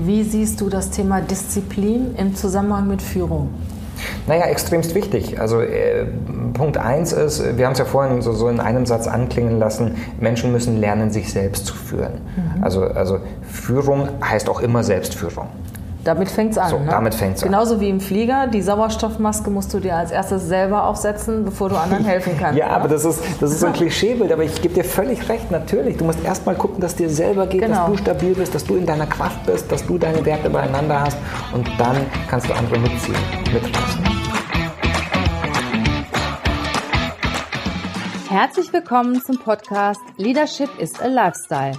Wie siehst du das Thema Disziplin im Zusammenhang mit Führung? Naja, extremst wichtig. Also äh, Punkt 1 ist, wir haben es ja vorhin so, so, in einem Satz anklingen lassen, Menschen müssen lernen, sich selbst zu führen. Mhm. Also, also Führung heißt auch immer Selbstführung. Damit fängt es an. So, ne? damit fängt's an. Genauso wie im Flieger, die Sauerstoffmaske musst du dir als erstes selber aufsetzen, bevor du anderen helfen kannst. ja, ne? aber das ist, das ist so ein Klischeebild, aber ich gebe dir völlig recht, natürlich. Du musst erstmal gucken, dass dir selber geht, genau. dass du stabil bist, dass du in deiner Kraft bist, dass du deine Werte beieinander hast und dann kannst du andere mitziehen, mitreißen. Herzlich willkommen zum Podcast Leadership is a Lifestyle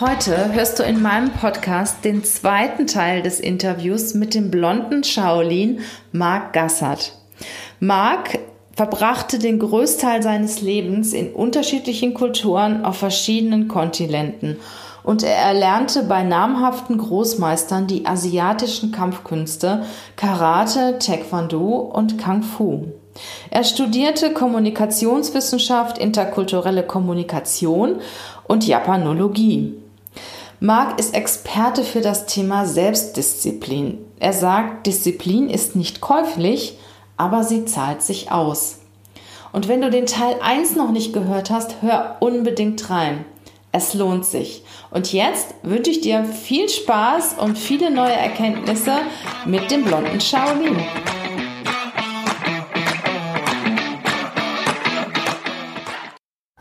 Heute hörst du in meinem Podcast den zweiten Teil des Interviews mit dem blonden Shaolin Marc Gassert. Marc verbrachte den Größteil seines Lebens in unterschiedlichen Kulturen auf verschiedenen Kontinenten und er erlernte bei namhaften Großmeistern die asiatischen Kampfkünste Karate, Taekwondo und Kung Fu. Er studierte Kommunikationswissenschaft, interkulturelle Kommunikation und Japanologie. Marc ist Experte für das Thema Selbstdisziplin. Er sagt, Disziplin ist nicht käuflich, aber sie zahlt sich aus. Und wenn du den Teil 1 noch nicht gehört hast, hör unbedingt rein. Es lohnt sich. Und jetzt wünsche ich dir viel Spaß und viele neue Erkenntnisse mit dem blonden Shaolin.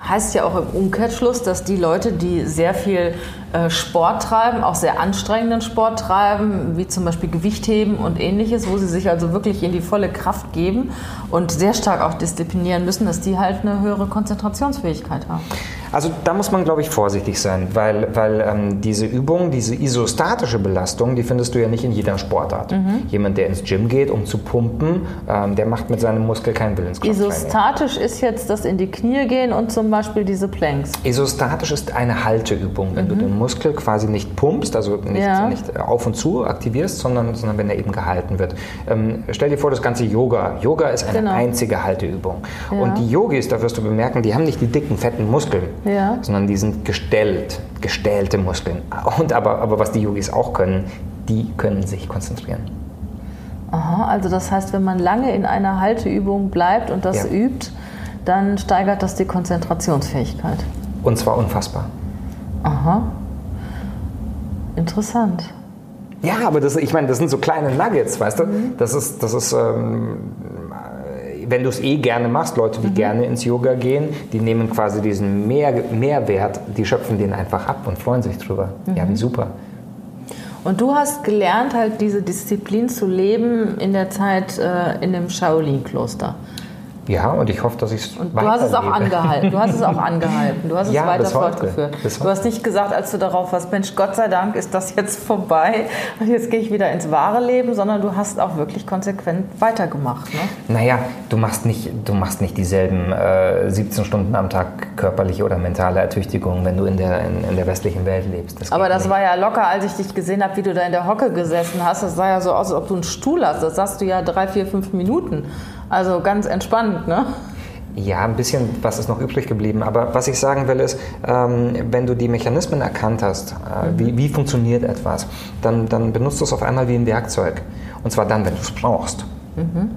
Heißt ja auch im Umkehrschluss, dass die Leute, die sehr viel äh, Sport treiben, auch sehr anstrengenden Sport treiben, wie zum Beispiel Gewichtheben und ähnliches, wo sie sich also wirklich in die volle Kraft geben und sehr stark auch disziplinieren müssen, dass die halt eine höhere Konzentrationsfähigkeit haben. Also da muss man, glaube ich, vorsichtig sein, weil, weil ähm, diese Übung, diese isostatische Belastung, die findest du ja nicht in jeder Sportart. Mhm. Jemand, der ins Gym geht, um zu pumpen, ähm, der macht mit seinem Muskel keinen Willenskrafttraining. Isostatisch ist jetzt das in die Knie gehen und zum Beispiel diese Planks. Isostatisch ist eine Halteübung, wenn mhm. du den Muskel quasi nicht pumpst, also nicht, ja. nicht auf und zu aktivierst, sondern, sondern wenn er eben gehalten wird. Ähm, stell dir vor, das ganze Yoga. Yoga ist eine genau. einzige Halteübung. Ja. Und die Yogis, da wirst du bemerken, die haben nicht die dicken, fetten Muskeln ja. sondern die sind gestellt, gestellte Muskeln. Und aber, aber was die Yogis auch können, die können sich konzentrieren. Aha, also das heißt, wenn man lange in einer Halteübung bleibt und das ja. übt, dann steigert das die Konzentrationsfähigkeit. Und zwar unfassbar. Aha. Interessant. Ja, aber das, ich meine, das sind so kleine Nuggets, weißt du? Mhm. Das ist, das ist ähm, wenn du es eh gerne machst, Leute, die mhm. gerne ins Yoga gehen, die nehmen quasi diesen Mehr, Mehrwert, die schöpfen den einfach ab und freuen sich drüber. Mhm. Ja, wie super. Und du hast gelernt, halt diese Disziplin zu leben in der Zeit äh, in dem Shaolin-Kloster. Ja, und ich hoffe, dass ich es Und du hast es auch angehalten. Du hast es auch angehalten. Du hast es ja, weiter fortgeführt. Du hast nicht gesagt, als du darauf warst, Mensch, Gott sei Dank ist das jetzt vorbei und jetzt gehe ich wieder ins wahre Leben, sondern du hast auch wirklich konsequent weitergemacht. Ne? Naja, du machst nicht, du machst nicht dieselben äh, 17 Stunden am Tag körperliche oder mentale Ertüchtigung, wenn du in der, in, in der westlichen Welt lebst. Das Aber das nicht. war ja locker, als ich dich gesehen habe, wie du da in der Hocke gesessen hast. Das sah ja so aus, als ob du einen Stuhl hast. Das sagst du ja drei, vier, fünf Minuten. Also ganz entspannt, ne? Ja, ein bisschen was ist noch übrig geblieben. Aber was ich sagen will ist, ähm, wenn du die Mechanismen erkannt hast, äh, mhm. wie, wie, funktioniert etwas, dann, dann benutzt du es auf einmal wie ein Werkzeug. Und zwar dann, wenn du es brauchst. Mhm.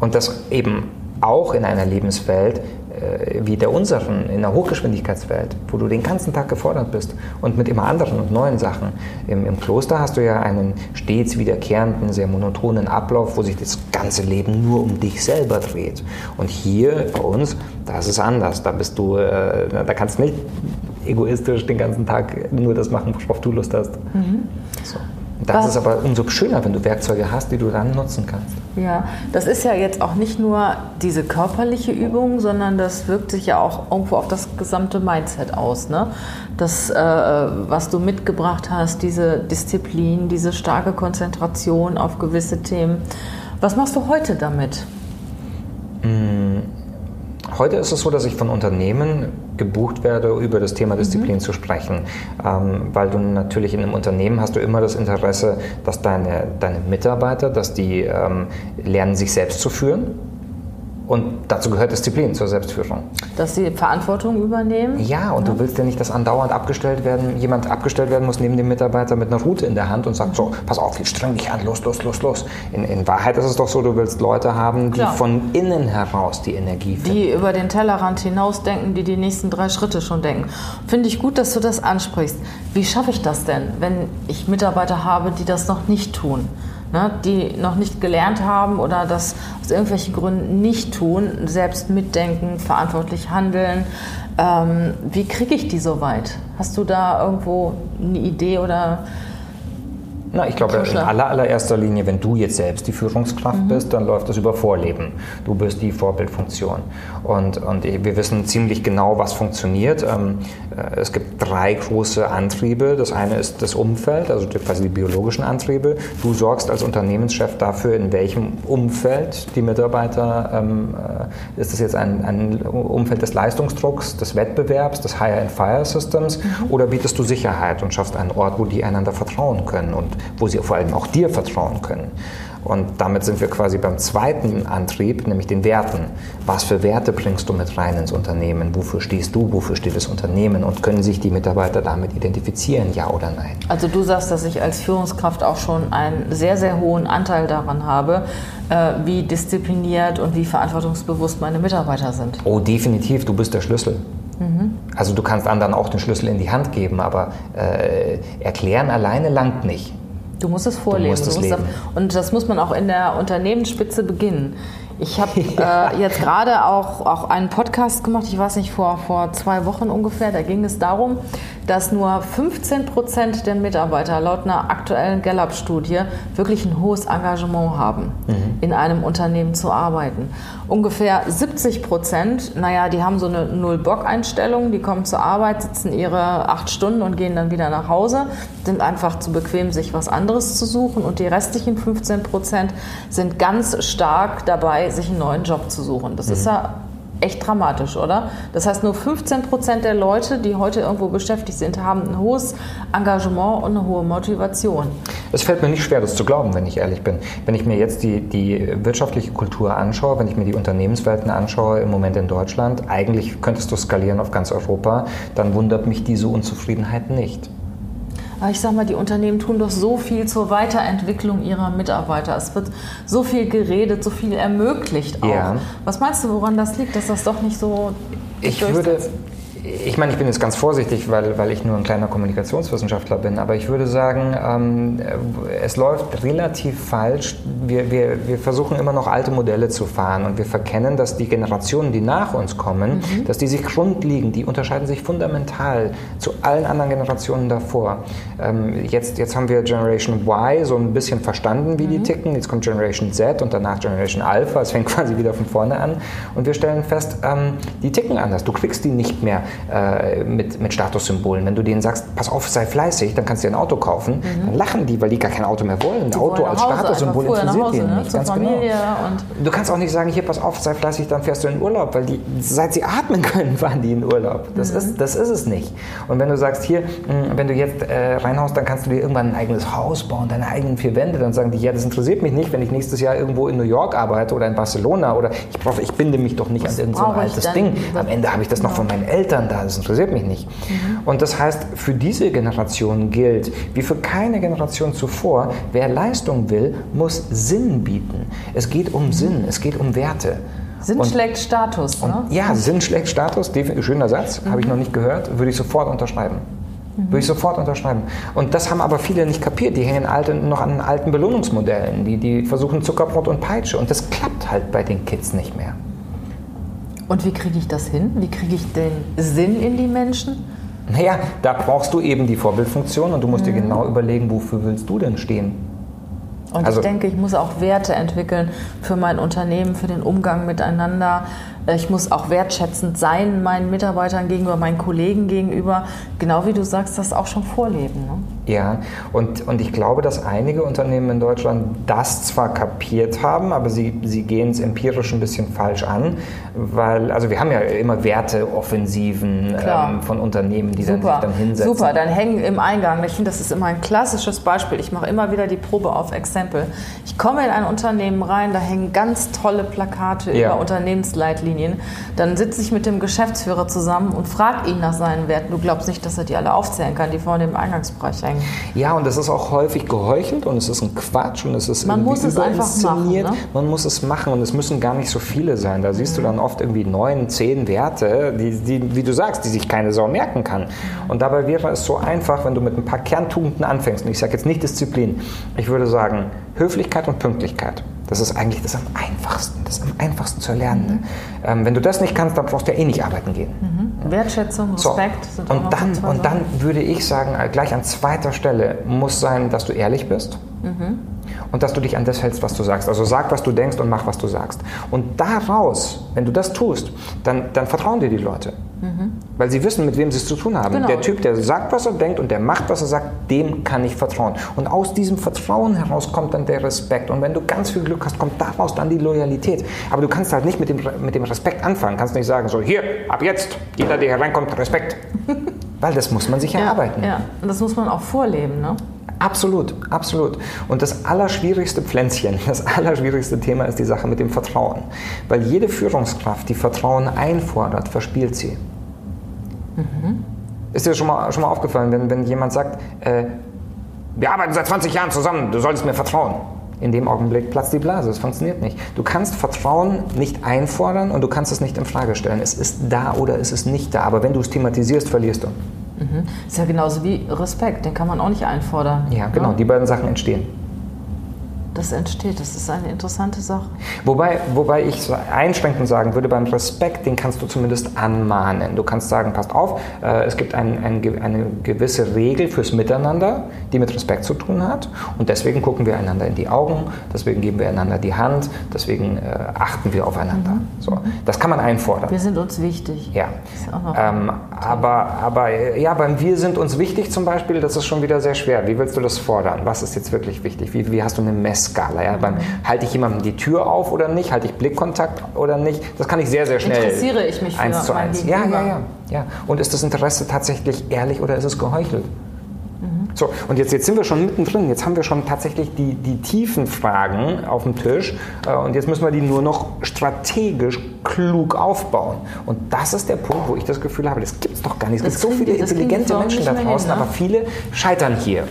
Und das eben auch in einer Lebenswelt, äh, wie der unseren, in der Hochgeschwindigkeitswelt, wo du den ganzen Tag gefordert bist und mit immer anderen und neuen Sachen. Im, Im, Kloster hast du ja einen stets wiederkehrenden, sehr monotonen Ablauf, wo sich das ganze Leben nur um dich selber dreht. Und hier bei uns, da ist es anders. Da bist du, äh, da kannst du nicht egoistisch den ganzen Tag nur das machen, worauf du Lust hast. Mhm. So. Das Was? ist aber umso schöner, wenn du Werkzeuge hast, die du dann nutzen kannst. Ja, das ist ja jetzt auch nicht nur diese körperliche Übung, sondern das wirkt sich ja auch irgendwo auf das gesamte Mindset aus. Ne? Das, äh, was du mitgebracht hast, diese Disziplin, diese starke Konzentration auf gewisse Themen. Was machst du heute damit? Mmh Heute ist es so, dass ich von Unternehmen gebucht werde, über das Thema Disziplin mhm. zu sprechen, ähm, weil du natürlich in einem Unternehmen hast du immer das Interesse, dass deine, deine Mitarbeiter, dass die ähm, lernen, sich selbst zu führen und dazu gehört Disziplin zur Selbstführung. Dass sie Verantwortung übernehmen? Ja, und ja. du willst ja nicht, dass andauernd abgestellt werden, jemand abgestellt werden muss neben dem Mitarbeiter mit einer Route in der Hand und sagt, so, pass auf, jetzt streng dich an, los, los, los, los. In, in Wahrheit ist es doch so, du willst Leute haben, die Klar. von innen heraus die Energie finden. Die über den Tellerrand hinausdenken, die die nächsten drei Schritte schon denken. Finde ich gut, dass du das ansprichst. Wie schaffe ich das denn, wenn ich Mitarbeiter habe, die das noch nicht tun? Ne, die noch nicht gelernt haben oder das aus irgendwelchen Gründen nicht tun, selbst mitdenken, verantwortlich handeln. Ähm, wie kriege ich die so weit? Hast du da irgendwo eine Idee oder na, ich glaube, in aller, allererster Linie, wenn du jetzt selbst die Führungskraft mhm. bist, dann läuft das über Vorleben. Du bist die Vorbildfunktion. Und, und wir wissen ziemlich genau, was funktioniert. Ähm, äh, es gibt drei große Antriebe. Das eine ist das Umfeld, also quasi die biologischen Antriebe. Du sorgst als Unternehmenschef dafür, in welchem Umfeld die Mitarbeiter, ähm, äh, ist das jetzt ein, ein Umfeld des Leistungsdrucks, des Wettbewerbs, des Hire-and-Fire-Systems mhm. oder bietest du Sicherheit und schaffst einen Ort, wo die einander vertrauen können und wo sie vor allem auch dir vertrauen können. Und damit sind wir quasi beim zweiten Antrieb, nämlich den Werten. Was für Werte bringst du mit rein ins Unternehmen? Wofür stehst du? Wofür steht das Unternehmen? Und können sich die Mitarbeiter damit identifizieren, ja oder nein? Also du sagst, dass ich als Führungskraft auch schon einen sehr, sehr hohen Anteil daran habe, äh, wie diszipliniert und wie verantwortungsbewusst meine Mitarbeiter sind. Oh, definitiv. Du bist der Schlüssel. Mhm. Also du kannst anderen auch den Schlüssel in die Hand geben, aber äh, erklären alleine langt nicht. Du musst es vorleben. Musst es musst und das muss man auch in der Unternehmensspitze beginnen. Ich habe ja. äh, jetzt gerade auch, auch einen Podcast gemacht, ich weiß nicht, vor, vor zwei Wochen ungefähr. Da ging es darum, dass nur 15 Prozent der Mitarbeiter laut einer aktuellen Gallup-Studie wirklich ein hohes Engagement haben, mhm. in einem Unternehmen zu arbeiten. Ungefähr 70 Prozent, naja, die haben so eine Null-Bock-Einstellung, die kommen zur Arbeit, sitzen ihre acht Stunden und gehen dann wieder nach Hause, sind einfach zu bequem, sich was anderes zu suchen. Und die restlichen 15 Prozent sind ganz stark dabei, sich einen neuen Job zu suchen. Das mhm. ist ja echt dramatisch, oder? Das heißt, nur 15 Prozent der Leute, die heute irgendwo beschäftigt sind, haben ein hohes Engagement und eine hohe Motivation. Es fällt mir nicht schwer, das zu glauben, wenn ich ehrlich bin. Wenn ich mir jetzt die, die wirtschaftliche Kultur anschaue, wenn ich mir die Unternehmenswelten anschaue, im Moment in Deutschland, eigentlich könntest du skalieren auf ganz Europa, dann wundert mich diese Unzufriedenheit nicht. Aber ich sage mal, die Unternehmen tun doch so viel zur Weiterentwicklung ihrer Mitarbeiter. Es wird so viel geredet, so viel ermöglicht auch. Ja. Was meinst du, woran das liegt, dass das doch nicht so ich würde, ich meine, ich bin jetzt ganz vorsichtig, weil, weil ich nur ein kleiner Kommunikationswissenschaftler bin, aber ich würde sagen, ähm, es läuft relativ falsch. Wir, wir, wir versuchen immer noch alte Modelle zu fahren und wir verkennen, dass die Generationen, die nach uns kommen, mhm. dass die sich grundlegend, die unterscheiden sich fundamental zu allen anderen Generationen davor. Ähm, jetzt, jetzt haben wir Generation Y so ein bisschen verstanden, wie mhm. die ticken. Jetzt kommt Generation Z und danach Generation Alpha. Es fängt quasi wieder von vorne an. Und wir stellen fest, ähm, die ticken anders. Du kriegst die nicht mehr äh, mit, mit Statussymbolen. Wenn du denen sagst, pass auf, sei fleißig, dann kannst du dir ein Auto kaufen, mhm. dann lachen die, weil die gar kein Auto mehr wollen. Ein Auto als Statussymbol interessiert die ne? nicht. Ganz genau. Familie genau. du kannst auch nicht sagen, hier, pass auf, sei fleißig, dann fährst du in Urlaub, weil die, seit sie atmen können, fahren die in Urlaub. Das, mhm. ist, das ist es nicht. Und wenn du sagst, hier, hm, wenn du jetzt äh, reinhaust, dann kannst du dir irgendwann ein eigenes Haus bauen, deine eigenen vier Wände, dann sagen die, ja, das interessiert mich nicht, wenn ich nächstes Jahr irgendwo in New York arbeite oder in Barcelona oder ich, brauche, ich binde mich doch nicht Was an irgendein so altes Ding. Am Ende habe ich das noch von meinen Eltern da das interessiert mich nicht. Mhm. Und das heißt, für diese Generation gilt, wie für keine Generation zuvor, wer Leistung will, muss Sinn bieten. Es geht um Sinn, es geht um Werte. Sinn und, schlägt Status, ne? ja, Sinn schlägt Status, schöner Satz, mhm. habe ich noch nicht gehört, würde ich sofort unterschreiben. Mhm. Würde ich sofort unterschreiben. Und das haben aber viele nicht kapiert. Die hängen alte, noch an alten Belohnungsmodellen. Die, die versuchen Zuckerbrot und Peitsche. Und das klappt halt bei den Kids nicht mehr. Und wie kriege ich das hin? Wie kriege ich den Sinn in die Menschen? Naja, da brauchst du eben die Vorbildfunktion und du musst mhm. dir genau überlegen, wofür willst du denn stehen? Und also, ich denke, ich muss auch Werte entwickeln für mein Unternehmen, für den Umgang miteinander, ich muss auch wertschätzend sein meinen Mitarbeitern gegenüber, meinen Kollegen gegenüber. Genau wie du sagst, das auch schon vorleben. Ne? Ja, und, und ich glaube, dass einige Unternehmen in Deutschland das zwar kapiert haben, aber sie, sie gehen es empirisch ein bisschen falsch an, weil, also wir haben ja immer Werteoffensiven ähm, von Unternehmen, die dann sich dann hinsetzen. Super, dann hängen im Eingang, ich finde, das ist immer ein klassisches Beispiel, ich mache immer wieder die Probe auf Exempel. Ich komme in ein Unternehmen rein, da hängen ganz tolle Plakate ja. über Unternehmensleitlinien Richtlinien, dann sitze ich mit dem Geschäftsführer zusammen und frage ihn nach seinen Werten. Du glaubst nicht, dass er die alle aufzählen kann, die vorne im Eingangsbereich hängen. Ja, und das ist auch häufig geheuchelt und es ist ein Quatsch und es ist Man muss es einfach machen. Ne? Man muss es machen und es müssen gar nicht so viele sein. Da siehst mhm. du dann oft irgendwie neun, zehn Werte, die, die, wie du sagst, die sich keine Sau merken kann. Und dabei wäre es so einfach, wenn du mit ein paar Kerntugenden anfängst. Und ich sage jetzt nicht Disziplin. Ich würde sagen Höflichkeit und Pünktlichkeit. Das ist eigentlich das am einfachsten, das am einfachsten zu erlernen. Mhm. Ähm, wenn du das nicht kannst, dann brauchst du ja eh nicht arbeiten gehen. Mhm. Wertschätzung, Respekt. So. Sind und, dann, und dann würde ich sagen, äh, gleich an zweiter Stelle muss sein, dass du ehrlich bist. Mhm. Und dass du dich an das hältst, was du sagst. Also sag, was du denkst und mach, was du sagst. Und daraus, wenn du das tust, dann, dann vertrauen dir die Leute. Mhm. Weil sie wissen, mit wem sie es zu tun haben. Genau. Der Typ, der sagt, was er denkt und der macht, was er sagt, dem kann ich vertrauen. Und aus diesem Vertrauen heraus kommt dann der Respekt. Und wenn du ganz viel Glück hast, kommt daraus dann die Loyalität. Aber du kannst halt nicht mit dem, mit dem Respekt anfangen. Kannst nicht sagen, so hier, ab jetzt, jeder, der hereinkommt, Respekt. Weil das muss man sich erarbeiten. Ja, und das muss man auch vorleben. Ne? Absolut, absolut. Und das allerschwierigste Pflänzchen, das allerschwierigste Thema ist die Sache mit dem Vertrauen. Weil jede Führungskraft, die Vertrauen einfordert, verspielt sie. Mhm. Ist dir schon mal, schon mal aufgefallen, wenn, wenn jemand sagt, äh, wir arbeiten seit 20 Jahren zusammen, du solltest mir vertrauen. In dem Augenblick platzt die Blase, es funktioniert nicht. Du kannst Vertrauen nicht einfordern und du kannst es nicht in Frage stellen. Es ist da oder es ist nicht da, aber wenn du es thematisierst, verlierst du. Mhm. Ist ja genauso wie Respekt, den kann man auch nicht einfordern. Ja, genau, ne? die beiden Sachen entstehen das entsteht. Das ist eine interessante Sache. Wobei, wobei ich einschränkend sagen würde, beim Respekt, den kannst du zumindest anmahnen. Du kannst sagen, passt auf, äh, es gibt ein, ein, eine gewisse Regel fürs Miteinander, die mit Respekt zu tun hat. Und deswegen gucken wir einander in die Augen, deswegen geben wir einander die Hand, deswegen äh, achten wir aufeinander. Mhm. So, das kann man einfordern. Wir sind uns wichtig. Ja. Ähm, aber, aber ja, beim Wir sind uns wichtig zum Beispiel, das ist schon wieder sehr schwer. Wie willst du das fordern? Was ist jetzt wirklich wichtig? Wie, wie hast du eine Mess Skala. Ja? Beim, halte ich jemandem die Tür auf oder nicht? Halte ich Blickkontakt oder nicht? Das kann ich sehr, sehr schnell. Interessiere ich mich für eins zu eins. Ja, ja, ja, ja. Und ist das Interesse tatsächlich ehrlich oder ist es geheuchelt? Mhm. So, und jetzt, jetzt sind wir schon mittendrin. Jetzt haben wir schon tatsächlich die, die tiefen Fragen auf dem Tisch. Äh, und jetzt müssen wir die nur noch strategisch klug aufbauen. Und das ist der Punkt, wo ich das Gefühl habe, das gibt es doch gar nicht. Es gibt so viele intelligente Menschen da draußen, hin, ne? aber viele scheitern hier.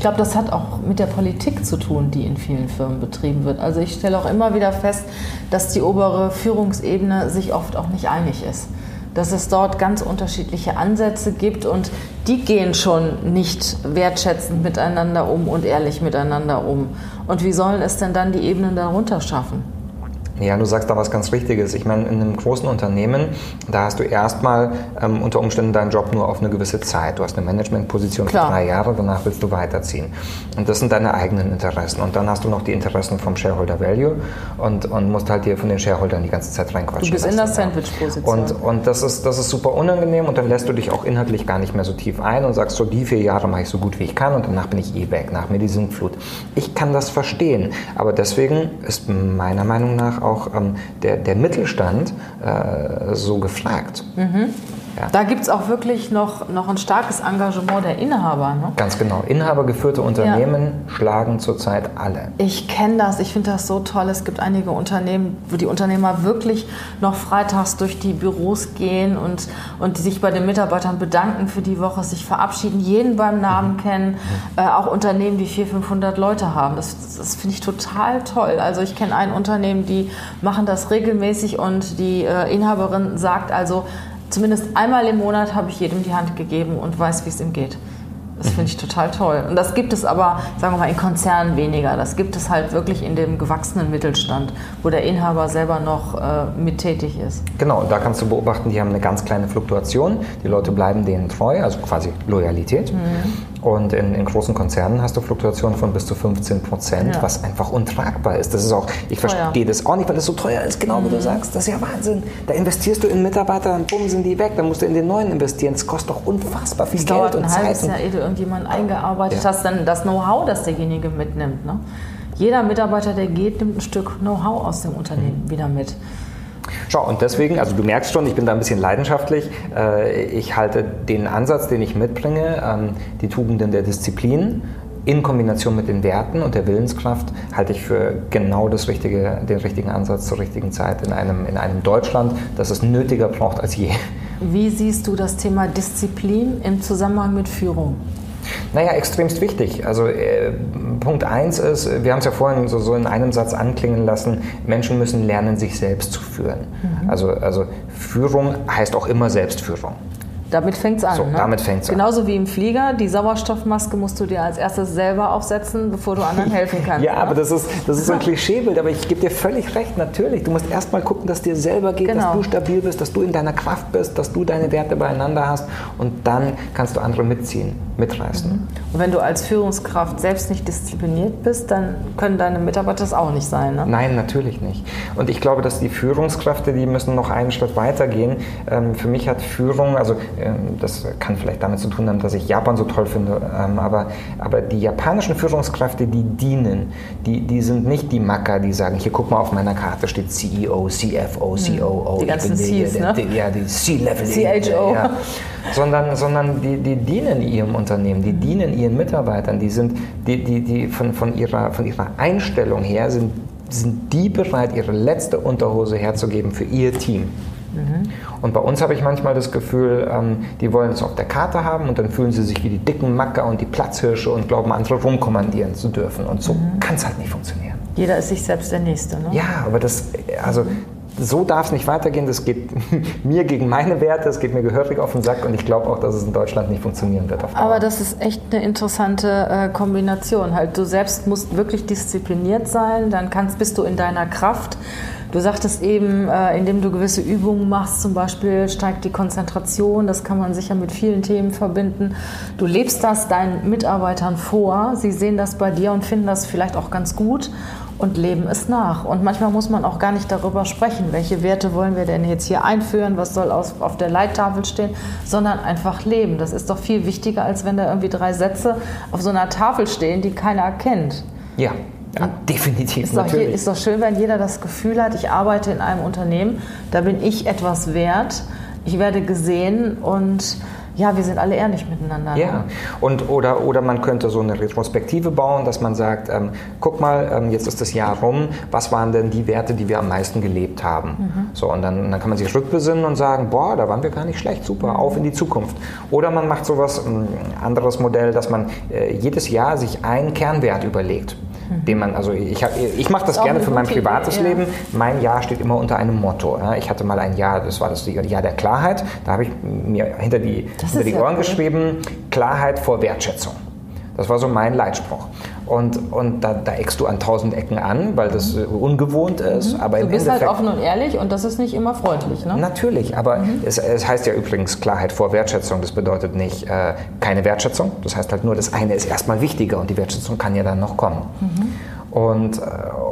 Ich glaube, das hat auch mit der Politik zu tun, die in vielen Firmen betrieben wird. Also ich stelle auch immer wieder fest, dass die obere Führungsebene sich oft auch nicht einig ist. Dass es dort ganz unterschiedliche Ansätze gibt und die gehen schon nicht wertschätzend miteinander um und ehrlich miteinander um. Und wie sollen es denn dann die Ebenen darunter schaffen? Ja, du sagst da was ganz Richtiges. Ich meine, in einem großen Unternehmen, da hast du erstmal ähm, unter Umständen deinen Job nur auf eine gewisse Zeit. Du hast eine Managementposition für drei Jahre, danach willst du weiterziehen. Und das sind deine eigenen Interessen. Und dann hast du noch die Interessen vom Shareholder Value und, und musst halt dir von den Shareholdern die ganze Zeit reinquatschen. Du bist lassen, in der Sandwich-Position. Und, und das, ist, das ist super unangenehm und dann lässt du dich auch inhaltlich gar nicht mehr so tief ein und sagst so, die vier Jahre mache ich so gut wie ich kann und danach bin ich eh weg, nach mir die Sintflut. Ich kann das verstehen, aber deswegen ist meiner Meinung nach auch auch ähm, der, der Mittelstand äh, so gefragt. Mhm. Ja. Da gibt es auch wirklich noch, noch ein starkes Engagement der Inhaber. Ne? Ganz genau. Inhabergeführte Unternehmen ja. schlagen zurzeit alle. Ich kenne das, ich finde das so toll. Es gibt einige Unternehmen, wo die Unternehmer wirklich noch freitags durch die Büros gehen und, und sich bei den Mitarbeitern bedanken für die Woche, sich verabschieden, jeden beim Namen mhm. kennen. Mhm. Äh, auch Unternehmen, die 400, 500 Leute haben. Das, das finde ich total toll. Also ich kenne ein Unternehmen, die machen das regelmäßig und die äh, Inhaberin sagt also, zumindest einmal im Monat habe ich jedem die Hand gegeben und weiß, wie es ihm geht. Das finde ich total toll. Und das gibt es aber, sagen wir mal, in Konzernen weniger. Das gibt es halt wirklich in dem gewachsenen Mittelstand, wo der Inhaber selber noch äh, mit tätig ist. Genau, da kannst du beobachten, die haben eine ganz kleine Fluktuation. Die Leute bleiben denen treu, also quasi Loyalität. Mhm. Und in, in, großen Konzernen hast du Fluktuationen von bis zu 15 Prozent, ja. was einfach untragbar ist. Das ist auch, ich verstehe das auch nicht, weil das so teuer ist, genau mhm. wie du mhm. sagst. Das ist ja Wahnsinn. Da investierst du in Mitarbeiter, dann bumm, sind die weg. Dann musst du in den neuen investieren. Das kostet doch unfassbar viel das Geld dauert und ein halbes Jahr, ehe du irgendjemanden eingearbeitet ja. hast, dann das Know-how, das derjenige mitnimmt. Ne? Jeder Mitarbeiter, der geht, nimmt ein Stück Know-how aus dem Unternehmen mhm. wieder mit. Schau, und deswegen, also du merkst schon, ich bin da ein bisschen leidenschaftlich. Äh, ich halte den Ansatz, den ich mitbringe, ähm, die Tugenden der Disziplin, in Kombination mit den Werten und der Willenskraft halte ich für genau das richtige, den richtigen Ansatz zur richtigen Zeit in einem, in einem Deutschland, das es nötiger braucht als je. Wie siehst du das Thema Disziplin im Zusammenhang mit Führung? Naja, extremst wichtig. Also äh, Punkt 1 ist, wir haben es ja vorhin so, so, in einem Satz anklingen lassen, Menschen müssen lernen, sich selbst zu führen. Mhm. Also, also Führung heißt auch immer Selbstführung. Damit fängt es an. So, ne? damit fängt's an. Genauso wie im Flieger, die Sauerstoffmaske musst du dir als erstes selber aufsetzen, bevor du anderen helfen kannst. ja, ne? aber das ist, das ist so ein Klischeebild, aber ich gebe dir völlig recht, natürlich. Du musst erst mal gucken, dass dir selber geht, genau. dass du stabil bist, dass du in deiner Kraft bist, dass du deine Werte beieinander hast und dann kannst du andere mitziehen, mitreißen. Mhm. Und wenn du als Führungskraft selbst nicht diszipliniert bist, dann können deine Mitarbeiter das auch nicht sein. Ne? Nein, natürlich nicht. Und ich glaube, dass die Führungskräfte, die müssen noch einen Schritt weiter gehen. Ähm, für mich hat Führung, also das kann vielleicht damit zu tun haben, dass ich Japan so toll finde, ähm, aber, aber die japanischen Führungskräfte, die dienen, die, die sind nicht die Macker, die sagen, hier guck mal auf meiner Karte steht CEO, CFO, COO, die ganzen Cs, ne? ja, die C-Level, CHO. Ja, sondern, sondern die, die dienen ihrem Unternehmen, die dienen ihren Mitarbeitern, die sind, die, die, die von, von, ihrer, von ihrer Einstellung her sind, sind die bereit, ihre letzte Unterhose herzugeben für ihr Team. Mhm. Und bei uns habe ich manchmal das Gefühl, ähm, die wollen es auf der Karte haben und dann fühlen sie sich wie die dicken Macker und die Platzhirsche und glauben, andere rumkommandieren zu dürfen. Und so mhm. kann es halt nicht funktionieren. Jeder ist sich selbst der Nächste, ne? Ja, aber das, also so darf es nicht weitergehen. Das geht mir gegen meine Werte, es geht mir gehörig auf den Sack und ich glaube auch, dass es in Deutschland nicht funktionieren wird. Aber das ist echt eine interessante äh, Kombination. Halt, du selbst musst wirklich diszipliniert sein, dann kannst, bist du in deiner Kraft Du sagtest eben, äh, indem du gewisse Übungen machst, zum Beispiel steigt die Konzentration. Das kann man sicher mit vielen Themen verbinden. Du lebst das deinen Mitarbeitern vor. Sie sehen das bei dir und finden das vielleicht auch ganz gut und leben es nach. Und manchmal muss man auch gar nicht darüber sprechen, welche Werte wollen wir denn jetzt hier einführen, was soll auf der Leittafel stehen, sondern einfach leben. Das ist doch viel wichtiger, als wenn da irgendwie drei Sätze auf so einer Tafel stehen, die keiner erkennt. Ja, ja, definitiv. Ist doch, ist doch schön, wenn jeder das Gefühl hat, ich arbeite in einem Unternehmen, da bin ich etwas wert, ich werde gesehen und ja, wir sind alle ehrlich miteinander. Ja, ne? und, oder, oder man könnte so eine Retrospektive bauen, dass man sagt, ähm, guck mal, ähm, jetzt ist das Jahr rum, was waren denn die Werte, die wir am meisten gelebt haben? Mhm. So, und dann, dann kann man sich rückbesinnen und sagen, boah, da waren wir gar nicht schlecht, super, mhm. auf in die Zukunft. Oder man macht sowas, ein anderes Modell, dass man äh, jedes Jahr sich einen Kernwert überlegt. Den man, also ich, ich mache das, das gerne für mein privates Idee, Leben. Mein Jahr steht immer unter einem Motto. Ich hatte mal ein Jahr, das war das Jahr der Klarheit. Da habe ich mir hinter die, hinter die Ohren ja geschrieben, Klarheit vor Wertschätzung. Das war so mein Leitspruch. Und, und da, da eckst du an tausend Ecken an, weil das mhm. ungewohnt ist. Mhm. Aber du bist halt offen und ehrlich und das ist nicht immer freundlich. Ne? Natürlich, aber mhm. es, es, heißt ja übrigens Klarheit vor Wertschätzung. Das bedeutet nicht äh, keine Wertschätzung. Das heißt halt nur, das eine ist erstmal wichtiger und die Wertschätzung kann ja dann noch kommen. Mhm. Und, äh,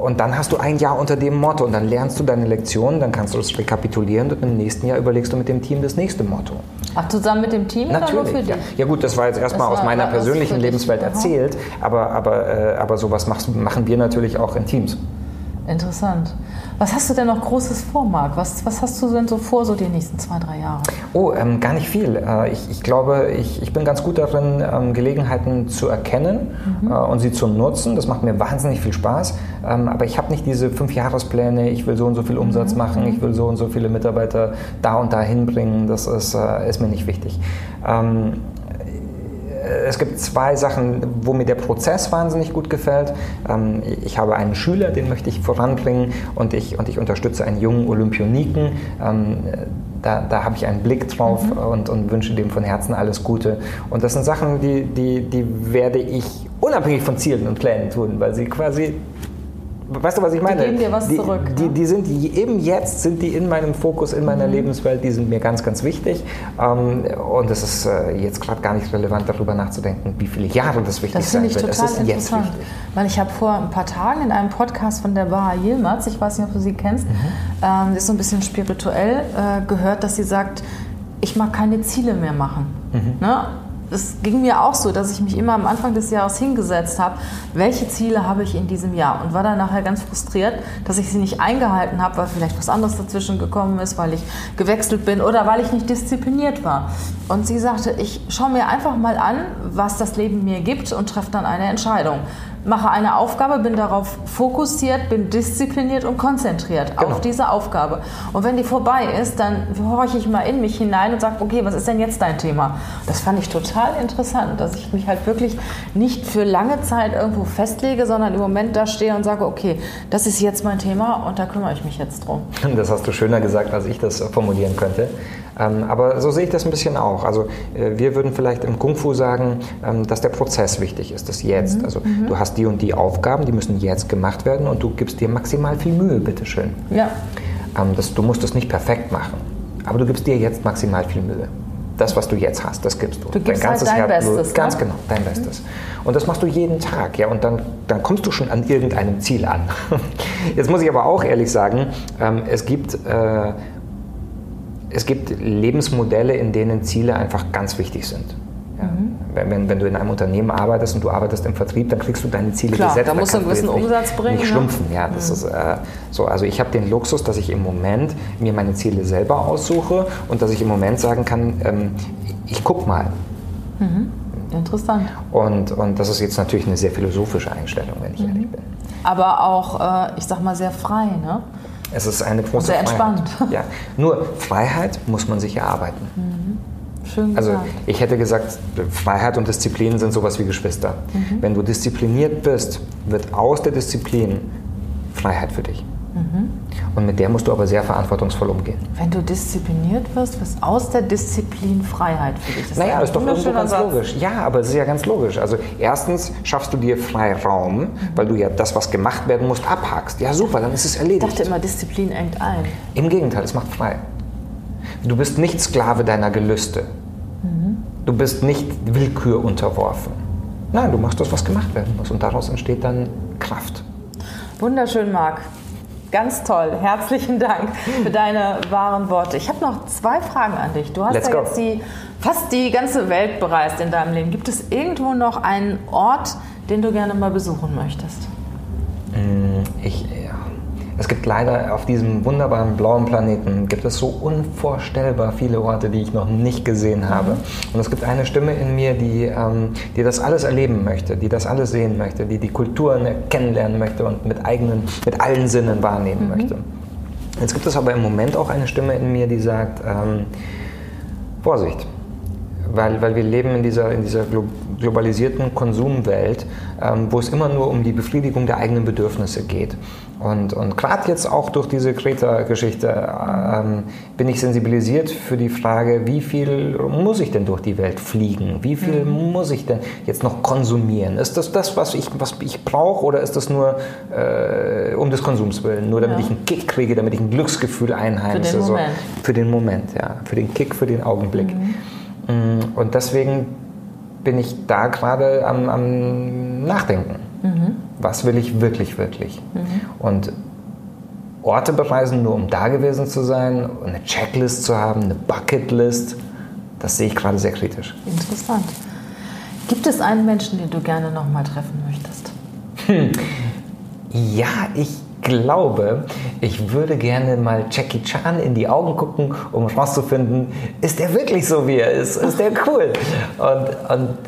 und dann hast du ein Jahr unter dem Motto und dann lernst du deine Lektionen, dann kannst du das rekapitulieren und im nächsten Jahr überlegst du mit dem Team das nächste Motto. Ach, zusammen mit dem Team Natürlich, oder nur für dich? Ja. ja gut, das war jetzt erstmal aus meiner persönlichen Lebenswelt erzählt, aber, aber, äh, aber sowas machst, machen wir natürlich auch in Teams. Interessant. Was hast du denn noch Großes vor, Marc? Was, was hast du denn so vor, so die nächsten zwei, drei Jahre? Oh, ähm, gar nicht viel. Äh, ich, ich, glaube, ich, ich bin ganz gut darin, ähm, Gelegenheiten zu erkennen mhm. äh, und sie zu nutzen. Das macht mir wahnsinnig viel Spaß. Ähm, aber ich habe nicht diese fünf Jahrespläne, ich will so und so viel Umsatz mhm. machen, ich will so und so viele Mitarbeiter da und da hinbringen. Das ist, äh, ist mir nicht wichtig. Es gibt zwei Sachen, wo mir der Prozess wahnsinnig gut gefällt. Ähm, ich habe einen Schüler, den möchte ich voranbringen und ich, und ich unterstütze einen jungen Olympioniken. Ähm, da, da habe ich einen Blick drauf mhm. und, und wünsche dem von Herzen alles Gute. Und das sind Sachen, die, die, die werde ich unabhängig von Zielen und Plänen tun, weil sie quasi weißt du, was ich meine? Die geben dir was die, zurück. Die, ne? die, sind die, eben jetzt sind die in meinem Fokus, in meiner mhm. Lebenswelt, die sind mir ganz, ganz wichtig. Ähm, und es ist äh, jetzt gerade gar nicht relevant, darüber nachzudenken, wie viele Jahre das wichtig das sein wird. Das ist jetzt wichtig. Weil ich habe vor ein paar Tagen in einem Podcast von der Baha Yilmaz, ich weiß nicht, ob du sie kennst, mhm. ähm, ist so ein bisschen spirituell, äh, gehört, dass sie sagt, ich mag keine Ziele mehr machen. Mhm. Ne? Es ging mir auch so, dass ich mich immer am Anfang des Jahres hingesetzt habe, welche Ziele habe ich in diesem Jahr und war dann nachher ganz frustriert, dass ich sie nicht eingehalten habe, weil vielleicht was anderes dazwischen gekommen ist, weil ich gewechselt bin oder weil ich nicht diszipliniert war. Und sie sagte, ich schaue mir einfach mal an, was das Leben mir gibt und treffe dann eine Entscheidung mache eine Aufgabe, bin darauf fokussiert, bin diszipliniert und konzentriert genau. auf diese Aufgabe. Und wenn die vorbei ist, dann horche ich mal in mich hinein und sage, okay, was ist denn jetzt dein Thema? Das fand ich total interessant, dass ich mich halt wirklich nicht für lange Zeit irgendwo festlege, sondern im Moment da stehe und sage, okay, das ist jetzt mein Thema und da kümmere ich mich jetzt drum. Das hast du schöner gesagt, als ich das formulieren könnte. Ähm, aber so sehe ich das ein bisschen auch. Also äh, wir würden vielleicht im Kung Fu sagen, ähm, dass der Prozess wichtig ist, das Jetzt. Mhm. Also mhm. du hast die und die Aufgaben, die müssen jetzt gemacht werden und du gibst dir maximal viel Mühe, bitteschön. Ja. Ähm, das, du musst es nicht perfekt machen, aber du gibst dir jetzt maximal viel Mühe das, was du jetzt hast, das gibst du. Du gibst dein ganzes halt dein Herzblut, Bestes. Ganz ne? genau, dein Bestes. Und das machst du jeden Tag, ja, und dann, dann kommst du schon an irgendeinem Ziel an. Jetzt muss ich aber auch ehrlich sagen, ähm, es gibt äh, es gibt Lebensmodelle, in denen Ziele einfach ganz wichtig sind. Wenn, wenn, du in einem Unternehmen arbeitest und du arbeitest im Vertrieb, dann kriegst du deine Ziele Klar, gesetzt. Da musst du einen gewissen Umsatz bringen. Nicht ne? schlumpfen, ja. Das mhm. ist, äh, so. Also ich habe den Luxus, dass ich im Moment mir meine Ziele selber aussuche und dass ich im Moment sagen kann, ähm, ich guck mal. Mhm. Interessant. Und, und das ist jetzt natürlich eine sehr philosophische Einstellung, wenn ich mhm. ehrlich bin. Aber auch, äh, ich sag mal, sehr frei, ne? Es ist eine große Sehr entspannt. Freiheit. Ja. Nur Freiheit muss man sich erarbeiten. Mhm. Schön also ich hätte gesagt, Freiheit und Disziplin sind sowas wie Geschwister. Mhm. Wenn du diszipliniert bist, wird aus der Disziplin Freiheit für dich. Mhm. Und mit der musst du aber sehr verantwortungsvoll umgehen. Wenn du diszipliniert wirst, wirst aus der Disziplin Freiheit für dich. Das naja, ist doch irgendwo ganz Satz. logisch. Ja, aber es ist ja ganz logisch. Also erstens schaffst du dir Freiraum, mhm. weil du ja das, was gemacht werden muss, abhackst. Ja, super, dann ist es erledigt. Ich dachte immer, Disziplin engt ein. Im Gegenteil, es macht frei. Du bist nicht Sklave deiner Gelüste. Du bist nicht Willkür unterworfen. Nein, du machst das, was gemacht werden muss. Und daraus entsteht dann Kraft. Wunderschön, Marc. Ganz toll. Herzlichen Dank für deine wahren Worte. Ich habe noch zwei Fragen an dich. Du hast Let's ja jetzt die, fast die ganze Welt bereist in deinem Leben. Gibt es irgendwo noch einen Ort, den du gerne mal besuchen möchtest? Mm, ich es gibt leider auf diesem wunderbaren blauen Planeten gibt es so unvorstellbar viele Orte, die ich noch nicht gesehen habe. Und es gibt eine Stimme in mir, die, ähm, die das alles erleben möchte, die das alles sehen möchte, die die Kulturen kennenlernen möchte und mit eigenen, mit allen Sinnen wahrnehmen mhm. möchte. Jetzt gibt es aber im Moment auch eine Stimme in mir, die sagt, ähm, Vorsicht, weil, weil wir leben in dieser, in dieser globalisierten Konsumwelt, ähm, wo es immer nur um die Befriedigung der eigenen Bedürfnisse geht. Und, und gerade jetzt auch durch diese Kreta-Geschichte ähm, bin ich sensibilisiert für die Frage, wie viel muss ich denn durch die Welt fliegen? Wie viel mhm. muss ich denn jetzt noch konsumieren? Ist das das, was ich, was ich brauche oder ist das nur äh, um des Konsums willen? Nur damit ja. ich einen Kick kriege, damit ich ein Glücksgefühl einheimse? Für den Moment. So, für den Moment, ja. Für den Kick, für den Augenblick. Mhm. Mm, und deswegen bin ich da gerade am, am Nachdenken. Mhm. Was will ich wirklich, wirklich? Mhm. Und Orte bereisen, nur um da gewesen zu sein, eine Checklist zu haben, eine Bucketlist, das sehe ich gerade sehr kritisch. Interessant. Gibt es einen Menschen, den du gerne nochmal treffen möchtest? Hm. Ja, ich glaube, ich würde gerne mal Jackie Chan in die Augen gucken, um rauszufinden, ist der wirklich so, wie er ist? Ist der cool? Und, und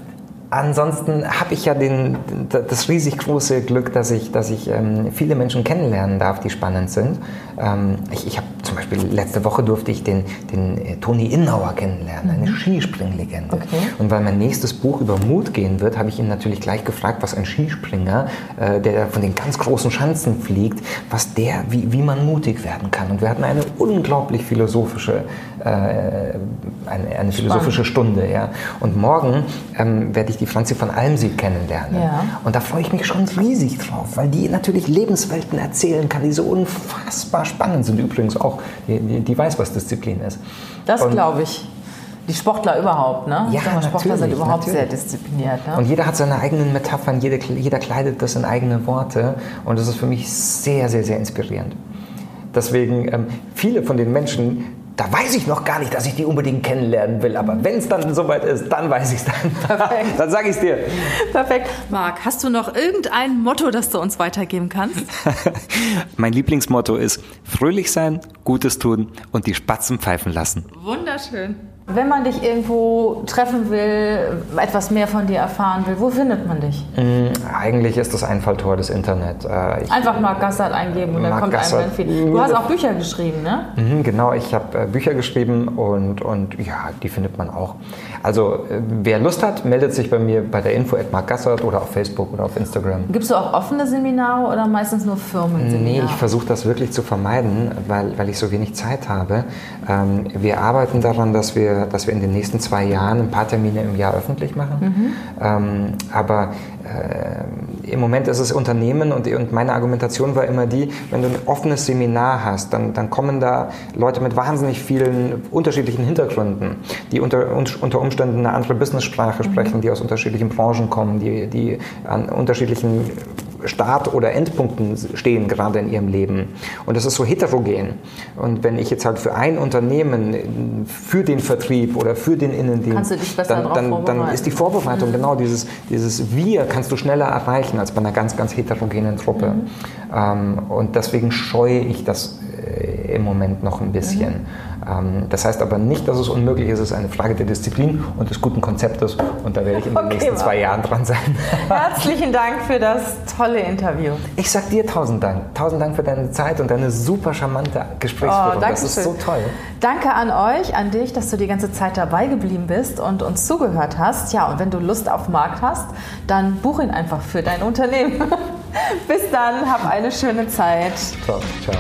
Ansonsten habe ich ja den, das riesig große Glück, dass ich, dass ich ähm, viele Menschen kennenlernen darf, die spannend sind. Ähm, ich ich habe zum Beispiel letzte Woche durfte ich den, den äh, Toni Innauer kennenlernen, eine mhm. Skispringlegende. Okay. Und weil mein nächstes Buch über Mut gehen wird, habe ich ihn natürlich gleich gefragt, was ein Skispringer, äh, der von den ganz großen Schanzen fliegt, was der, wie, wie man mutig werden kann. Und wir hatten eine unglaublich philosophische äh, eine, eine philosophische Stunde. Ja. Und morgen ähm, werde ich die Franzi von Almsieg kennenlernen. Ja. Und da freue ich mich schon riesig drauf, weil die natürlich Lebenswelten erzählen kann, die so unfassbar spannend sind. Übrigens auch, die, die, weiß, was Disziplin ist. Das glaube ich. Die Sportler überhaupt, ne? Ja, mal, Sportler sind überhaupt natürlich. sehr diszipliniert. Ne? Und jeder hat seine eigenen Metaphern, jeder, jeder kleidet das in eigene Worte. Und das ist für mich sehr, sehr, sehr inspirierend. Deswegen, ähm, viele von den Menschen, da weiß ich noch gar nicht, dass ich die unbedingt kennenlernen will. Aber wenn es dann soweit ist, dann weiß ich es dann. Perfekt. dann sage ich es dir. Perfekt. Marc, hast du noch irgendein Motto, das du uns weitergeben kannst? mein Lieblingsmotto ist fröhlich sein, Gutes tun und die Spatzen pfeifen lassen. Wunderschön. Wenn man dich irgendwo treffen will, etwas mehr von dir erfahren will, wo findet man dich? Mhm, Eigentlich ist das Einfalltor des Internet. Äh, ich- Einfach Marc Gassert eingeben und dann Marc kommt Gassert. einem viel. Du hast auch Bücher geschrieben, ne? Mhm, genau, ich habe äh, Bücher geschrieben und, und ja, die findet man auch. Also äh, wer Lust hat, meldet sich bei mir bei der Info at Mark Gassert oder auf Facebook oder auf Instagram. Gibst du auch offene Seminare oder meistens nur Firmenseminare? Nee, ich versuche das wirklich zu vermeiden, weil, weil ich so wenig Zeit habe. Ähm, wir arbeiten daran, dass wir, dass wir in den nächsten zwei Jahren ein paar Termine im Jahr öffentlich machen. Ähm, aber äh, im Moment ist es Unternehmen und, und meine Argumentation war immer die, wenn du ein offenes Seminar hast, dann, dann kommen da Leute mit wahnsinnig vielen unterschiedlichen Hintergründen, die unter, unter Umständen eine andere Business-Sprache sprechen, die aus unterschiedlichen Branchen kommen, die, die an unterschiedlichen Start- oder Endpunkten stehen gerade in ihrem Leben. Und das ist so heterogen. Und wenn ich jetzt halt für ein Unternehmen, für den Vertrieb oder für den Innendienst, dann, dann, dann ist die Vorbereitung genau dieses, dieses Wir kannst du schneller erreichen als bei einer ganz, ganz heterogenen Truppe. Ähm, und deswegen scheue ich das äh, im Moment noch ein bisschen. Ähm, das heißt aber nicht, dass es unmöglich ist. Es ist eine Frage der Disziplin und des guten Konzeptes. Und da werde ich in den Okay, nächsten zwei Jahren dran sein. Herzlichen Dank für das tolle Interview. Ich sag dir tausend Dank. Tausend Dank für deine Zeit und deine super charmante Gesprächsführung. Oh, das ist so toll. Danke an euch, an dich, dass du die ganze Zeit dabei geblieben bist und uns zugehört hast. Ja, und wenn du Lust auf Markt hast, dann buch ihn einfach für dein Unternehmen. Bis dann, hab eine schöne Zeit. Ciao. Ciao.